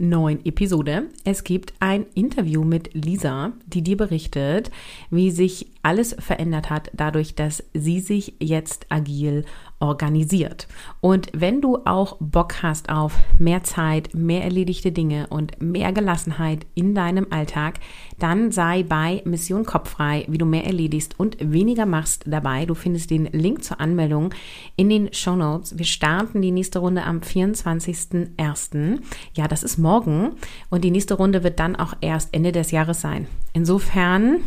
neuen Episode. Es gibt ein Interview mit Lisa, die dir berichtet, wie sich alles verändert hat, dadurch, dass sie sich jetzt agil organisiert. Und wenn du auch Bock hast auf mehr Zeit, mehr erledigte Dinge und mehr Gelassenheit in deinem Alltag, dann sei bei Mission Kopffrei, wie du mehr erledigst und weniger machst dabei. Du findest den Link zur Anmeldung in den Show Notes. Wir starten die nächste Runde am 24.01. Ja, das ist morgen und die nächste Runde wird dann auch erst Ende des Jahres sein. Insofern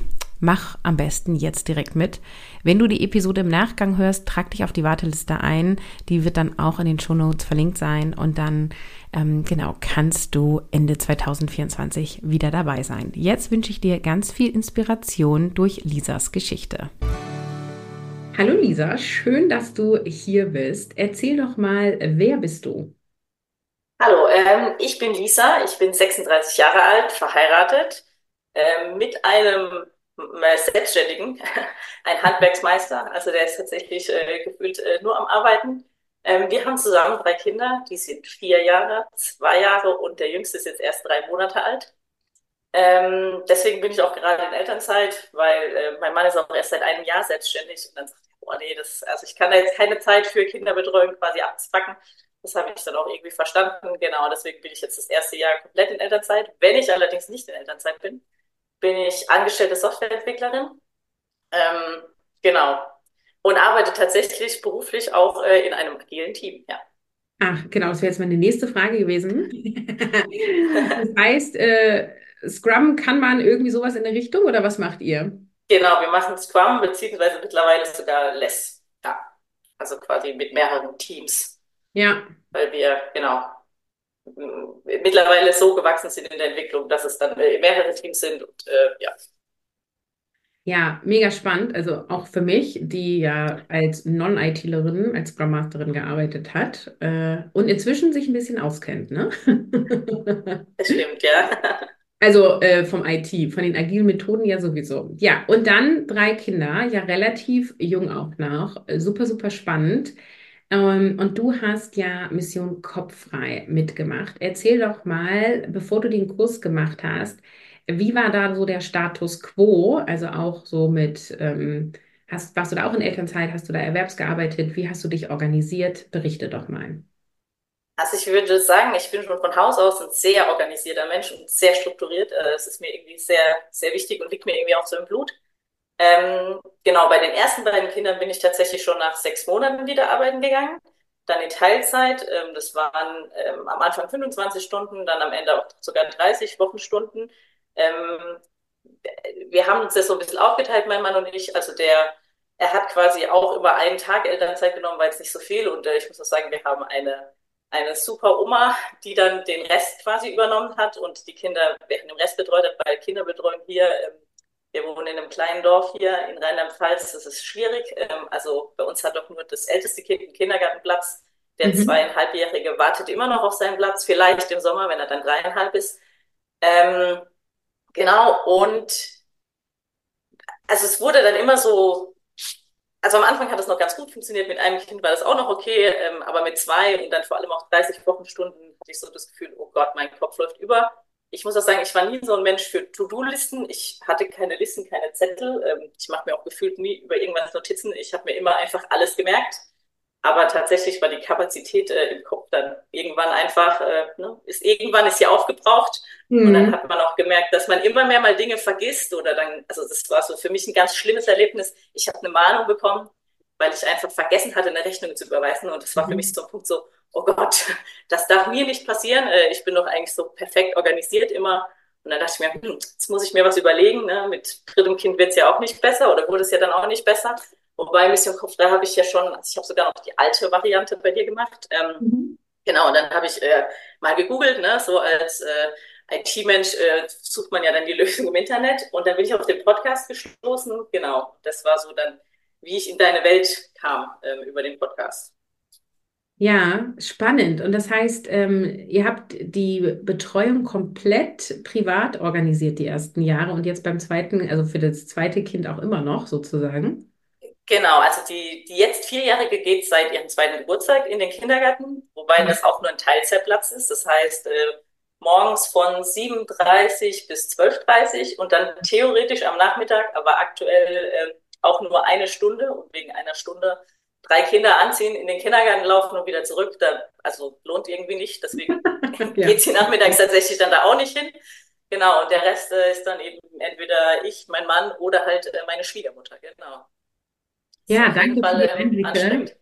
mach am besten jetzt direkt mit. Wenn du die Episode im Nachgang hörst, trag dich auf die Warteliste ein. Die wird dann auch in den Show Notes verlinkt sein und dann ähm, genau kannst du Ende 2024 wieder dabei sein. Jetzt wünsche ich dir ganz viel Inspiration durch Lisas Geschichte. Hallo Lisa, schön, dass du hier bist. Erzähl doch mal, wer bist du? Hallo, ähm, ich bin Lisa, ich bin 36 Jahre alt, verheiratet, äh, mit einem Selbstständigen, ein Handwerksmeister. Also der ist tatsächlich äh, gefühlt äh, nur am Arbeiten. Ähm, wir haben zusammen drei Kinder, die sind vier Jahre, zwei Jahre und der jüngste ist jetzt erst drei Monate alt. Ähm, deswegen bin ich auch gerade in Elternzeit, weil äh, mein Mann ist auch erst seit einem Jahr selbstständig und dann sagt er, boah, nee, das, also ich kann da jetzt keine Zeit für Kinderbetreuung quasi abzwacken. Das habe ich dann auch irgendwie verstanden. Genau, deswegen bin ich jetzt das erste Jahr komplett in Elternzeit. Wenn ich allerdings nicht in Elternzeit bin, bin ich angestellte Softwareentwicklerin. Ähm, genau. Und arbeite tatsächlich beruflich auch äh, in einem agilen Team, ja. Ach, genau, das wäre jetzt meine nächste Frage gewesen. das heißt, äh, Scrum kann man irgendwie sowas in der Richtung oder was macht ihr? Genau, wir machen Scrum beziehungsweise mittlerweile sogar Less. Ja, also quasi mit mehreren Teams. Ja. Weil wir, genau, mittlerweile so gewachsen sind in der Entwicklung, dass es dann äh, mehrere Teams sind und äh, ja. Ja, mega spannend. Also auch für mich, die ja als Non-ITlerin, als Scrum Masterin gearbeitet hat äh, und inzwischen sich ein bisschen auskennt, ne? Das stimmt, ja. Also äh, vom IT, von den agilen Methoden ja sowieso. Ja, und dann drei Kinder, ja relativ jung auch noch. Super, super spannend. Ähm, und du hast ja Mission Kopffrei mitgemacht. Erzähl doch mal, bevor du den Kurs gemacht hast, wie war da so der Status quo? Also auch so mit, ähm, hast, warst du da auch in Elternzeit? Hast du da erwerbsgearbeitet? Wie hast du dich organisiert? Berichte doch mal. Also ich würde sagen, ich bin schon von Haus aus ein sehr organisierter Mensch und sehr strukturiert. Das ist mir irgendwie sehr, sehr wichtig und liegt mir irgendwie auch so im Blut. Ähm, genau, bei den ersten beiden Kindern bin ich tatsächlich schon nach sechs Monaten wieder arbeiten gegangen. Dann in Teilzeit, ähm, das waren ähm, am Anfang 25 Stunden, dann am Ende auch sogar 30 Wochenstunden. Ähm, wir haben uns das so ein bisschen aufgeteilt, mein Mann und ich. Also der, er hat quasi auch über einen Tag Elternzeit genommen, weil es nicht so viel. Und äh, ich muss auch sagen, wir haben eine, eine super Oma, die dann den Rest quasi übernommen hat und die Kinder während dem Rest betreut hat, weil Kinderbetreuung hier ähm, wir wohnen in einem kleinen Dorf hier in Rheinland-Pfalz. Das ist schwierig. Ähm, also bei uns hat doch nur das älteste Kind einen Kindergartenplatz. Der mhm. zweieinhalbjährige wartet immer noch auf seinen Platz, vielleicht im Sommer, wenn er dann dreieinhalb ist. Ähm, genau, und also es wurde dann immer so, also am Anfang hat es noch ganz gut funktioniert, mit einem Kind war das auch noch okay, ähm, aber mit zwei und dann vor allem auch 30 Wochenstunden hatte ich so das Gefühl, oh Gott, mein Kopf läuft über ich muss auch sagen, ich war nie so ein Mensch für To-Do-Listen. Ich hatte keine Listen, keine Zettel. Ähm, ich mache mir auch gefühlt nie über irgendwas Notizen. Ich habe mir immer einfach alles gemerkt. Aber tatsächlich war die Kapazität äh, im Kopf dann irgendwann einfach, äh, ne, ist irgendwann ist sie aufgebraucht. Mhm. Und dann hat man auch gemerkt, dass man immer mehr mal Dinge vergisst oder dann, also das war so für mich ein ganz schlimmes Erlebnis. Ich habe eine Mahnung bekommen, weil ich einfach vergessen hatte, eine Rechnung zu überweisen. Und das war mhm. für mich so ein Punkt so, oh Gott, das darf mir nicht passieren. Äh, ich bin doch eigentlich so perfekt organisiert immer. Und dann dachte ich mir, hm, jetzt muss ich mir was überlegen. Ne? Mit drittem Kind wird es ja auch nicht besser oder wurde es ja dann auch nicht besser. Wobei Mission Kopf, da habe ich ja schon, also ich habe sogar noch die alte Variante bei dir gemacht. Ähm, mhm. Genau, und dann habe ich äh, mal gegoogelt, ne, so als äh, IT-Mensch äh, sucht man ja dann die Lösung im Internet und dann bin ich auf den Podcast gestoßen. Genau, das war so dann, wie ich in deine Welt kam ähm, über den Podcast. Ja, spannend. Und das heißt, ähm, ihr habt die Betreuung komplett privat organisiert die ersten Jahre und jetzt beim zweiten, also für das zweite Kind auch immer noch sozusagen. Genau, also die, die jetzt Vierjährige geht seit ihrem zweiten Geburtstag in den Kindergarten, wobei das auch nur ein Teilzeitplatz ist. Das heißt, äh, morgens von 7.30 bis 12.30 und dann theoretisch am Nachmittag, aber aktuell äh, auch nur eine Stunde und wegen einer Stunde drei Kinder anziehen, in den Kindergarten laufen und wieder zurück. Da, also lohnt irgendwie nicht. Deswegen ja. geht sie nachmittags tatsächlich dann da auch nicht hin. Genau, und der Rest äh, ist dann eben entweder ich, mein Mann oder halt äh, meine Schwiegermutter, genau. Ja, danke Fall, für die ähm, Einblicke.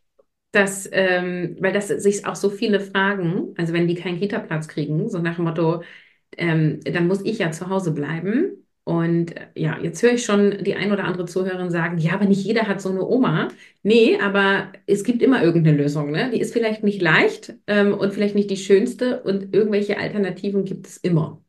Das, ähm, weil das sich auch so viele fragen, also wenn die keinen Kita-Platz kriegen, so nach dem Motto, ähm, dann muss ich ja zu Hause bleiben. Und äh, ja, jetzt höre ich schon die ein oder andere Zuhörerin sagen, ja, aber nicht jeder hat so eine Oma. Nee, aber es gibt immer irgendeine Lösung, ne? Die ist vielleicht nicht leicht ähm, und vielleicht nicht die schönste und irgendwelche Alternativen gibt es immer.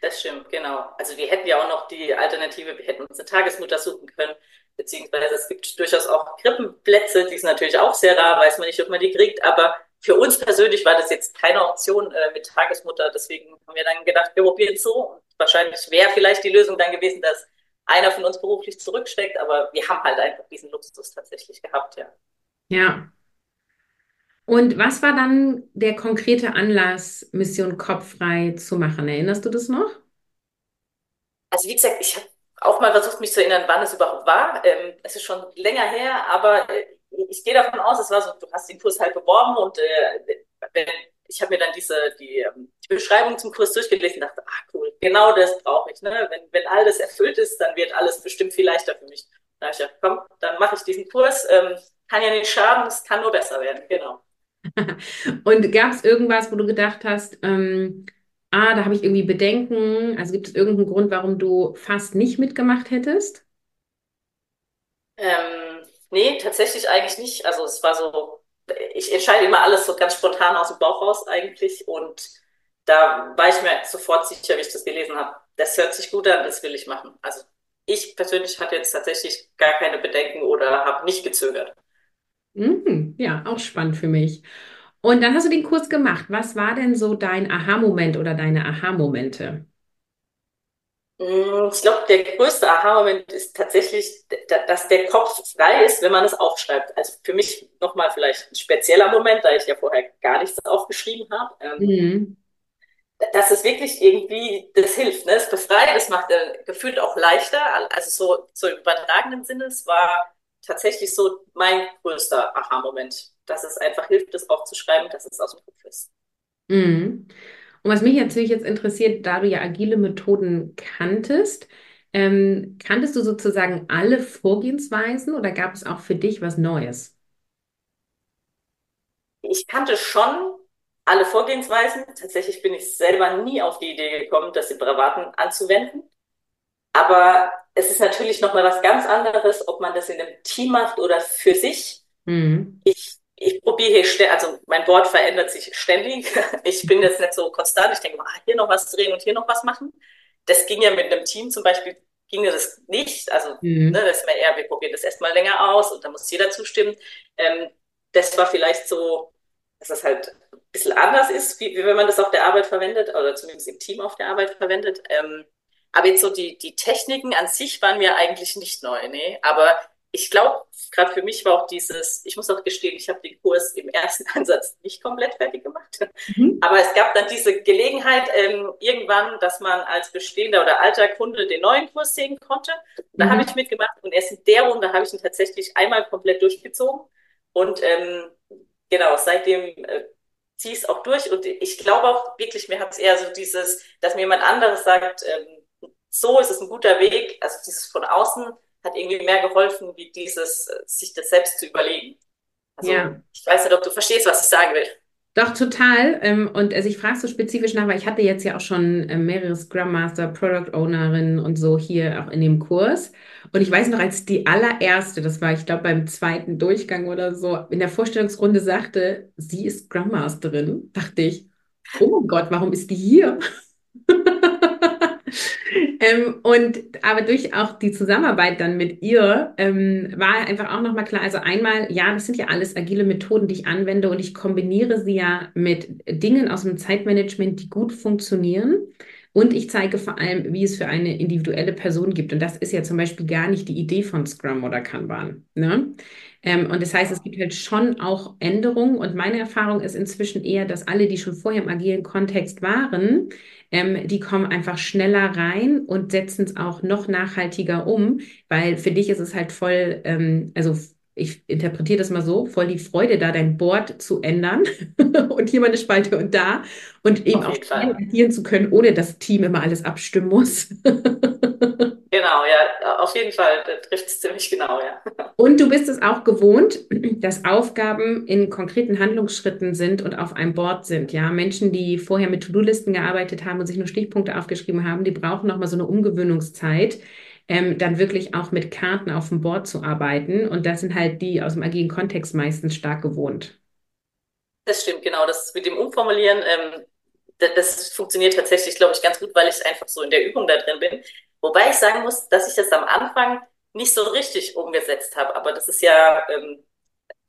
Das stimmt, genau. Also wir hätten ja auch noch die Alternative, wir hätten uns eine Tagesmutter suchen können, beziehungsweise es gibt durchaus auch Krippenplätze, die sind natürlich auch sehr rar, weiß man nicht, ob man die kriegt, aber für uns persönlich war das jetzt keine Option äh, mit Tagesmutter, deswegen haben wir dann gedacht, wir probieren es so wahrscheinlich wäre vielleicht die Lösung dann gewesen, dass einer von uns beruflich zurücksteckt, aber wir haben halt einfach diesen Luxus tatsächlich gehabt, ja. Ja. Und was war dann der konkrete Anlass, Mission Kopffrei zu machen? Erinnerst du das noch? Also wie gesagt, ich habe auch mal versucht, mich zu erinnern, wann es überhaupt war. Ähm, es ist schon länger her, aber äh, ich gehe davon aus, es war so, du hast den Kurs halt beworben und äh, ich habe mir dann diese die, ähm, die, Beschreibung zum Kurs durchgelesen und dachte, ah cool, genau das brauche ich. Ne? Wenn, wenn all das erfüllt ist, dann wird alles bestimmt viel leichter für mich. Da habe ich gedacht, komm, dann mache ich diesen Kurs. Ähm, kann ja nicht schaden, es kann nur besser werden, genau. und gab es irgendwas, wo du gedacht hast, ähm, ah, da habe ich irgendwie Bedenken. Also gibt es irgendeinen Grund, warum du fast nicht mitgemacht hättest? Ähm, nee, tatsächlich eigentlich nicht. Also es war so, ich entscheide immer alles so ganz spontan aus dem Bauch raus eigentlich. Und da war ich mir sofort sicher, wie ich das gelesen habe. Das hört sich gut an, das will ich machen. Also ich persönlich hatte jetzt tatsächlich gar keine Bedenken oder habe nicht gezögert. Mm, ja, auch spannend für mich. Und dann hast du den Kurs gemacht. Was war denn so dein Aha-Moment oder deine Aha-Momente? Mm, ich glaube, der größte Aha-Moment ist tatsächlich, dass der Kopf frei ist, wenn man es aufschreibt. Also für mich nochmal vielleicht ein spezieller Moment, da ich ja vorher gar nichts aufgeschrieben habe. Ähm, mhm. Dass es wirklich irgendwie, das hilft, ne? Es befreit, das macht äh, gefühlt auch leichter. Also so, so im übertragenen Sinne, es war tatsächlich so mein größter Aha-Moment dass es einfach hilft, das aufzuschreiben, dass es aus dem Kopf ist. Mhm. Und was mich natürlich jetzt interessiert, da du ja agile Methoden kanntest, ähm, kanntest du sozusagen alle Vorgehensweisen oder gab es auch für dich was Neues? Ich kannte schon alle Vorgehensweisen. Tatsächlich bin ich selber nie auf die Idee gekommen, das in Bravaten anzuwenden. Aber es ist natürlich nochmal was ganz anderes, ob man das in einem Team macht oder für sich. Mhm. Ich ich probiere hier, also mein Board verändert sich ständig. Ich bin jetzt nicht so konstant. Ich denke, ah, hier noch was drehen und hier noch was machen. Das ging ja mit einem Team zum Beispiel, ging das nicht. Also, mhm. ne, das ist mir eher, wir probieren das erstmal länger aus und da muss jeder zustimmen. Ähm, das war vielleicht so, dass das halt ein bisschen anders ist, wie, wie wenn man das auf der Arbeit verwendet oder zumindest im Team auf der Arbeit verwendet. Ähm, aber jetzt so die, die Techniken an sich waren mir eigentlich nicht neu, nee. Aber ich glaube, gerade für mich war auch dieses, ich muss auch gestehen, ich habe den Kurs im ersten Ansatz nicht komplett fertig gemacht. Mhm. Aber es gab dann diese Gelegenheit ähm, irgendwann, dass man als bestehender oder alter Kunde den neuen Kurs sehen konnte. Da mhm. habe ich mitgemacht und erst in der Runde habe ich ihn tatsächlich einmal komplett durchgezogen. Und ähm, genau, seitdem äh, ziehe ich es auch durch. Und ich glaube auch wirklich, mir hat es eher so dieses, dass mir jemand anderes sagt, ähm, so ist es ein guter Weg, also dieses von außen hat irgendwie mehr geholfen, wie dieses, äh, sich das selbst zu überlegen. Also, ja. ich weiß nicht, ob du verstehst, was ich sagen will. Doch, total. Ähm, und also ich frage so spezifisch nach, weil ich hatte jetzt ja auch schon äh, mehrere Scrum Master, Product Ownerinnen und so hier auch in dem Kurs. Und ich weiß noch, als die allererste, das war, ich glaube, beim zweiten Durchgang oder so, in der Vorstellungsrunde sagte, sie ist Scrum Masterin, dachte ich, oh mein Gott, warum ist die hier? Ähm, und aber durch auch die Zusammenarbeit dann mit ihr ähm, war einfach auch nochmal klar, also einmal, ja, das sind ja alles agile Methoden, die ich anwende und ich kombiniere sie ja mit Dingen aus dem Zeitmanagement, die gut funktionieren. Und ich zeige vor allem, wie es für eine individuelle Person gibt. Und das ist ja zum Beispiel gar nicht die Idee von Scrum oder Kanban. Ne? Ähm, und das heißt, es gibt halt schon auch Änderungen. Und meine Erfahrung ist inzwischen eher, dass alle, die schon vorher im agilen Kontext waren, ähm, die kommen einfach schneller rein und setzen es auch noch nachhaltiger um, weil für dich ist es halt voll, ähm, also ich interpretiere das mal so, voll die Freude da, dein Board zu ändern und hier mal eine Spalte und da und eben auch agieren zu können, ohne dass das Team immer alles abstimmen muss. Genau, ja, auf jeden Fall trifft es ziemlich genau, ja. Und du bist es auch gewohnt, dass Aufgaben in konkreten Handlungsschritten sind und auf einem Board sind. Ja, Menschen, die vorher mit To-Do-Listen gearbeitet haben und sich nur Stichpunkte aufgeschrieben haben, die brauchen nochmal so eine Umgewöhnungszeit, ähm, dann wirklich auch mit Karten auf dem Board zu arbeiten. Und das sind halt die aus dem agilen Kontext meistens stark gewohnt. Das stimmt, genau. Das mit dem Umformulieren, ähm, das, das funktioniert tatsächlich, glaube ich, ganz gut, weil ich einfach so in der Übung da drin bin. Wobei ich sagen muss, dass ich das am Anfang nicht so richtig umgesetzt habe. Aber das ist ja ähm,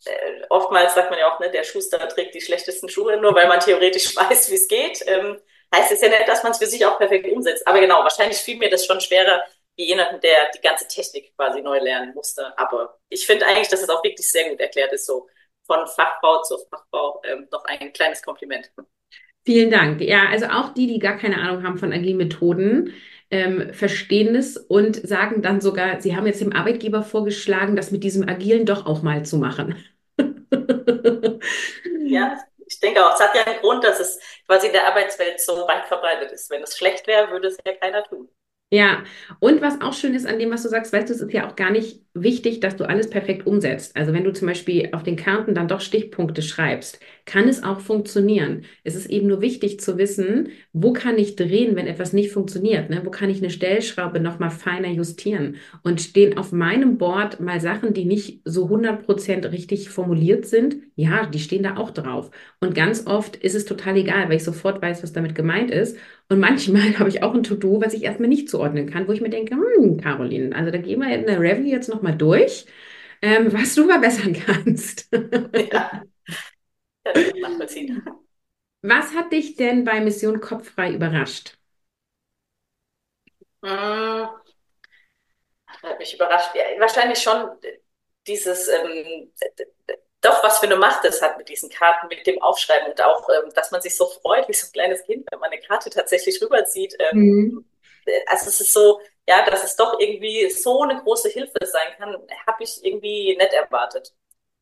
äh, oftmals sagt man ja auch, ne, der Schuster trägt die schlechtesten Schuhe, nur weil man theoretisch weiß, wie es geht. Ähm, heißt es ja nicht, dass man es für sich auch perfekt umsetzt. Aber genau, wahrscheinlich fiel mir das schon schwerer, wie jemanden, der die ganze Technik quasi neu lernen musste. Aber ich finde eigentlich, dass es auch wirklich sehr gut erklärt ist, so von Fachbau zu Fachbau ähm, noch ein kleines Kompliment. Vielen Dank. Ja, also auch die, die gar keine Ahnung haben von agilen Methoden, ähm, verstehen es und sagen dann sogar, sie haben jetzt dem Arbeitgeber vorgeschlagen, das mit diesem Agilen doch auch mal zu machen. ja, ich denke auch, es hat ja einen Grund, dass es quasi in der Arbeitswelt so weit verbreitet ist. Wenn es schlecht wäre, würde es ja keiner tun. Ja, und was auch schön ist an dem, was du sagst, weißt du, es ist ja auch gar nicht wichtig, dass du alles perfekt umsetzt. Also wenn du zum Beispiel auf den Karten dann doch Stichpunkte schreibst, kann es auch funktionieren. Es ist eben nur wichtig zu wissen, wo kann ich drehen, wenn etwas nicht funktioniert? Ne? Wo kann ich eine Stellschraube nochmal feiner justieren? Und stehen auf meinem Board mal Sachen, die nicht so 100% richtig formuliert sind? Ja, die stehen da auch drauf. Und ganz oft ist es total egal, weil ich sofort weiß, was damit gemeint ist. Und manchmal habe ich auch ein To-Do, was ich erstmal nicht zuordnen kann, wo ich mir denke, hm, Caroline, also da gehen wir in der Review jetzt nochmal durch, ähm, was du verbessern kannst. ja. Was hat dich denn bei Mission Kopffrei überrascht? Hm, hat mich überrascht. Ja, wahrscheinlich schon dieses, ähm, doch, was für eine Macht es hat mit diesen Karten, mit dem Aufschreiben und auch, ähm, dass man sich so freut wie so ein kleines Kind, wenn man eine Karte tatsächlich rüberzieht. Ähm, mhm. Also es ist so, ja, dass es doch irgendwie so eine große Hilfe sein kann, habe ich irgendwie nicht erwartet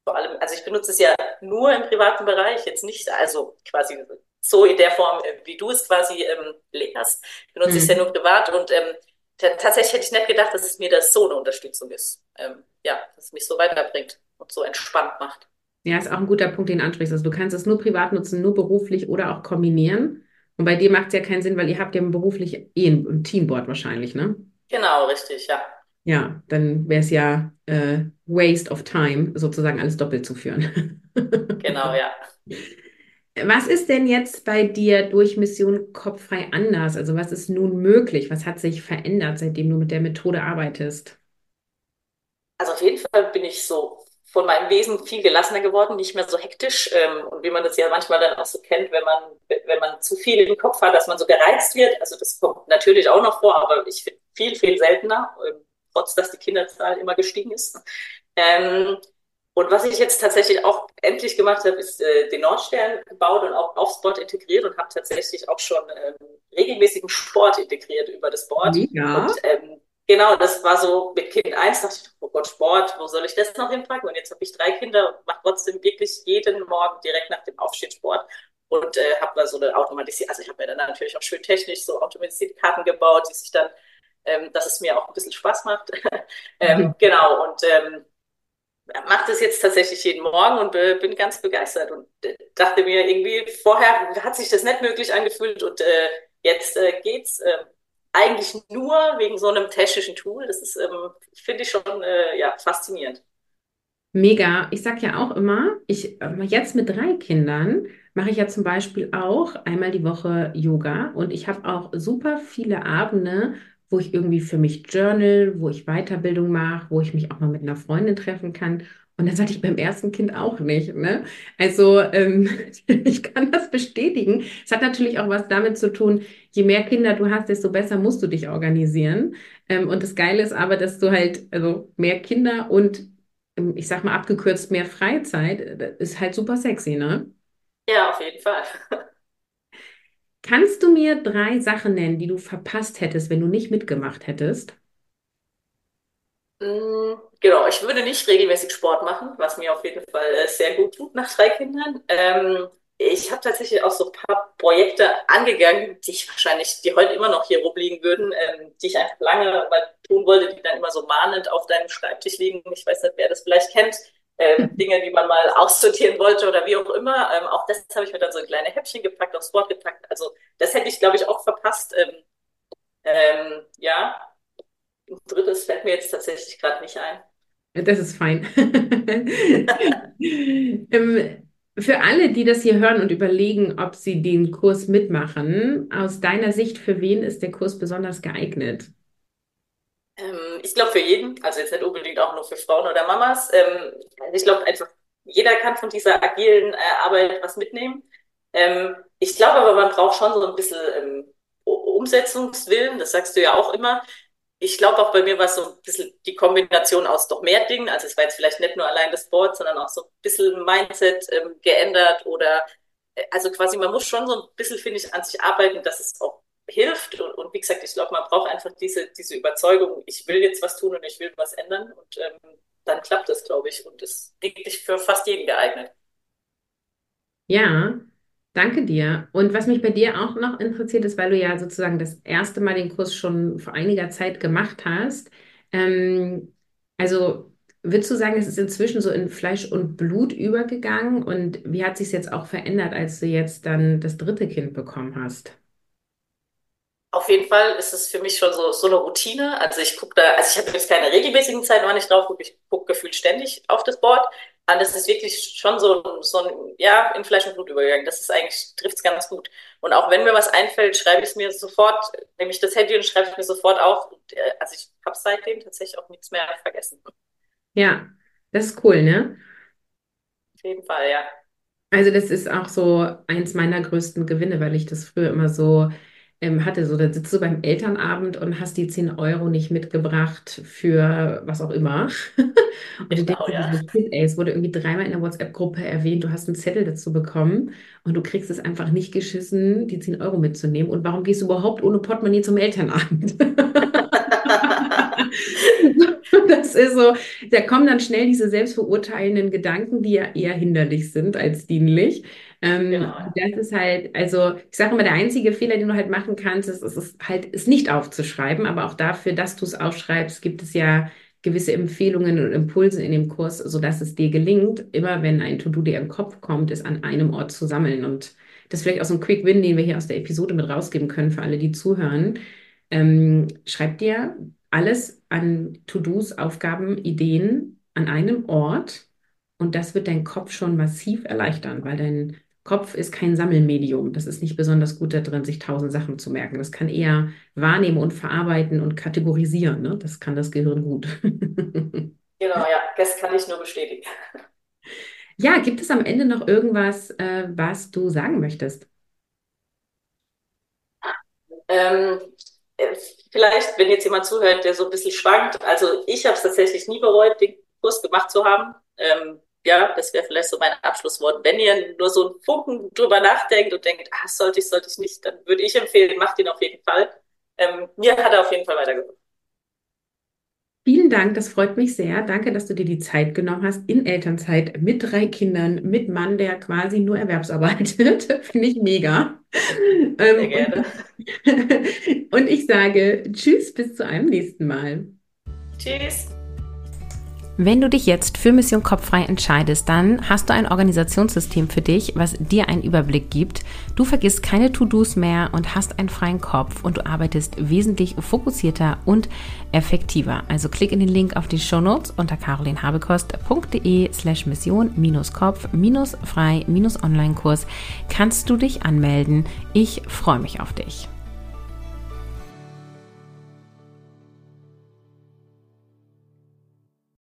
vor allem, also ich benutze es ja nur im privaten Bereich, jetzt nicht, also quasi so in der Form, äh, wie du es quasi ähm, lehrst, benutze mhm. ich es ja nur privat und ähm, tatsächlich hätte ich nicht gedacht, dass es mir das so eine Unterstützung ist. Ähm, ja, dass es mich so weiterbringt und so entspannt macht. Ja, ist auch ein guter Punkt, den du ansprichst. Also du kannst es nur privat nutzen, nur beruflich oder auch kombinieren. Und bei dir macht es ja keinen Sinn, weil ihr habt ja beruflich eh ein, ein Teamboard wahrscheinlich, ne? Genau, richtig, ja ja, dann wäre es ja äh, Waste of Time, sozusagen alles doppelt zu führen. genau, ja. Was ist denn jetzt bei dir durch Mission Kopffrei anders? Also was ist nun möglich? Was hat sich verändert, seitdem du mit der Methode arbeitest? Also auf jeden Fall bin ich so von meinem Wesen viel gelassener geworden, nicht mehr so hektisch. Ähm, und wie man das ja manchmal dann auch so kennt, wenn man, wenn man zu viel im Kopf hat, dass man so gereizt wird. Also das kommt natürlich auch noch vor, aber ich finde viel, viel seltener. Ähm, trotz dass die Kinderzahl immer gestiegen ist. Ähm, und was ich jetzt tatsächlich auch endlich gemacht habe, ist äh, den Nordstern gebaut und auch aufs Board integriert und habe tatsächlich auch schon ähm, regelmäßigen Sport integriert über das Board. Ja. Und ähm, genau, das war so mit Kind 1 dachte ich, oh Gott, Sport, wo soll ich das noch hinpacken? Und jetzt habe ich drei Kinder und mache trotzdem wirklich jeden Morgen direkt nach dem Aufstehen Sport und äh, habe da so eine automatisierte, also ich habe mir dann natürlich auch schön technisch so automatisierte Karten gebaut, die sich dann ähm, dass es mir auch ein bisschen Spaß macht. ähm, mhm. Genau, und ähm, mache das jetzt tatsächlich jeden Morgen und bin ganz begeistert und dachte mir irgendwie, vorher hat sich das nicht möglich angefühlt und äh, jetzt äh, geht's äh, eigentlich nur wegen so einem technischen Tool. Das ist, ähm, finde ich schon äh, ja, faszinierend. Mega. Ich sage ja auch immer, ich äh, jetzt mit drei Kindern mache ich ja zum Beispiel auch einmal die Woche Yoga und ich habe auch super viele Abende, wo ich irgendwie für mich journal, wo ich Weiterbildung mache, wo ich mich auch mal mit einer Freundin treffen kann. Und das hatte ich beim ersten Kind auch nicht. Ne? Also ähm, ich kann das bestätigen. Es hat natürlich auch was damit zu tun, je mehr Kinder du hast, desto besser musst du dich organisieren. Ähm, und das Geile ist aber, dass du halt, also mehr Kinder und ähm, ich sag mal abgekürzt mehr Freizeit, äh, ist halt super sexy, ne? Ja, auf jeden Fall. Kannst du mir drei Sachen nennen, die du verpasst hättest, wenn du nicht mitgemacht hättest? Mm, genau, ich würde nicht regelmäßig Sport machen, was mir auf jeden Fall äh, sehr gut tut nach drei Kindern. Ähm, ich habe tatsächlich auch so ein paar Projekte angegangen, die ich wahrscheinlich, die heute immer noch hier rumliegen würden, ähm, die ich einfach lange mal tun wollte, die dann immer so mahnend auf deinem Schreibtisch liegen. Ich weiß nicht, wer das vielleicht kennt. Ähm, Dinge, die man mal aussortieren wollte oder wie auch immer. Ähm, auch das habe ich mir dann so ein kleine Häppchen gepackt, aufs Board gepackt. Also das hätte ich, glaube ich, auch verpasst. Ähm, ähm, ja, drittes fällt mir jetzt tatsächlich gerade nicht ein. Das ist fein. ähm, für alle, die das hier hören und überlegen, ob sie den Kurs mitmachen, aus deiner Sicht, für wen ist der Kurs besonders geeignet? Ähm, ich glaube für jeden, also jetzt nicht unbedingt auch nur für Frauen oder Mamas. Ähm, ich glaube einfach, jeder kann von dieser agilen äh, Arbeit was mitnehmen. Ich glaube aber, man braucht schon so ein bisschen Umsetzungswillen, das sagst du ja auch immer. Ich glaube auch bei mir war es so ein bisschen die Kombination aus doch mehr Dingen. Also es war jetzt vielleicht nicht nur allein das Board, sondern auch so ein bisschen Mindset ähm, geändert oder äh, also quasi man muss schon so ein bisschen, finde ich, an sich arbeiten, dass es auch hilft. Und, und wie gesagt, ich glaube, man braucht einfach diese, diese Überzeugung, ich will jetzt was tun und ich will was ändern. Und ähm, dann klappt das, glaube ich. Und es wirklich für fast jeden geeignet. Ja, danke dir. Und was mich bei dir auch noch interessiert ist, weil du ja sozusagen das erste Mal den Kurs schon vor einiger Zeit gemacht hast. Ähm, also würdest du sagen, es ist inzwischen so in Fleisch und Blut übergegangen? Und wie hat sich jetzt auch verändert, als du jetzt dann das dritte Kind bekommen hast? Auf jeden Fall ist es für mich schon so, so eine Routine. Also ich gucke da, also ich habe jetzt keine regelmäßigen Zeiten, wann ich drauf gucke. Ich gucke gefühlt ständig auf das Board. Und das ist wirklich schon so, so ein, ja, in Fleisch und Blut übergegangen. Das ist eigentlich, trifft es ganz gut. Und auch wenn mir was einfällt, schreibe ich es mir sofort, nehme ich das Handy und schreibe es mir sofort auf. Äh, also ich habe seitdem tatsächlich auch nichts mehr vergessen. Ja, das ist cool, ne? Auf jeden Fall, ja. Also das ist auch so eins meiner größten Gewinne, weil ich das früher immer so ähm, hatte. So, da sitzt du beim Elternabend und hast die 10 Euro nicht mitgebracht für was auch immer. und du denkst, ja. ey, es wurde irgendwie dreimal in der WhatsApp-Gruppe erwähnt, du hast einen Zettel dazu bekommen und du kriegst es einfach nicht geschissen, die 10 Euro mitzunehmen. Und warum gehst du überhaupt ohne Portemonnaie zum Elternabend? das ist so, da kommen dann schnell diese selbstverurteilenden Gedanken, die ja eher hinderlich sind als dienlich. Ähm, genau. Das ist halt, also ich sage immer, der einzige Fehler, den du halt machen kannst, ist, ist, ist halt, es nicht aufzuschreiben. Aber auch dafür, dass du es aufschreibst, gibt es ja gewisse Empfehlungen und Impulse in dem Kurs, sodass es dir gelingt, immer wenn ein To-Do dir im Kopf kommt, es an einem Ort zu sammeln. Und das ist vielleicht auch so ein Quick Win, den wir hier aus der Episode mit rausgeben können für alle, die zuhören. Ähm, schreib dir alles an To-Dos, Aufgaben, Ideen an einem Ort und das wird deinen Kopf schon massiv erleichtern, weil dein Kopf ist kein Sammelmedium. Das ist nicht besonders gut da drin, sich tausend Sachen zu merken. Das kann eher wahrnehmen und verarbeiten und kategorisieren. Ne? Das kann das Gehirn gut. genau, ja, das kann ich nur bestätigen. Ja, gibt es am Ende noch irgendwas, äh, was du sagen möchtest? Ähm, äh, vielleicht, wenn jetzt jemand zuhört, der so ein bisschen schwankt. Also ich habe es tatsächlich nie bereut, den Kurs gemacht zu haben. Ähm, ja, das wäre vielleicht so mein Abschlusswort. Wenn ihr nur so einen Funken drüber nachdenkt und denkt, ah, sollte ich, sollte ich nicht, dann würde ich empfehlen, macht ihn auf jeden Fall. Ähm, mir hat er auf jeden Fall weitergeholfen. Vielen Dank, das freut mich sehr. Danke, dass du dir die Zeit genommen hast in Elternzeit mit drei Kindern, mit Mann, der quasi nur erwerbsarbeitet. Finde ich mega. Sehr ähm, gerne. Und ich sage Tschüss, bis zu einem nächsten Mal. Tschüss. Wenn du dich jetzt für Mission Kopffrei entscheidest, dann hast du ein Organisationssystem für dich, was dir einen Überblick gibt. Du vergisst keine To-Dos mehr und hast einen freien Kopf und du arbeitest wesentlich fokussierter und effektiver. Also klick in den Link auf die Show Notes unter carolinhabekost.de slash mission-kopf-frei-online-Kurs kannst du dich anmelden. Ich freue mich auf dich.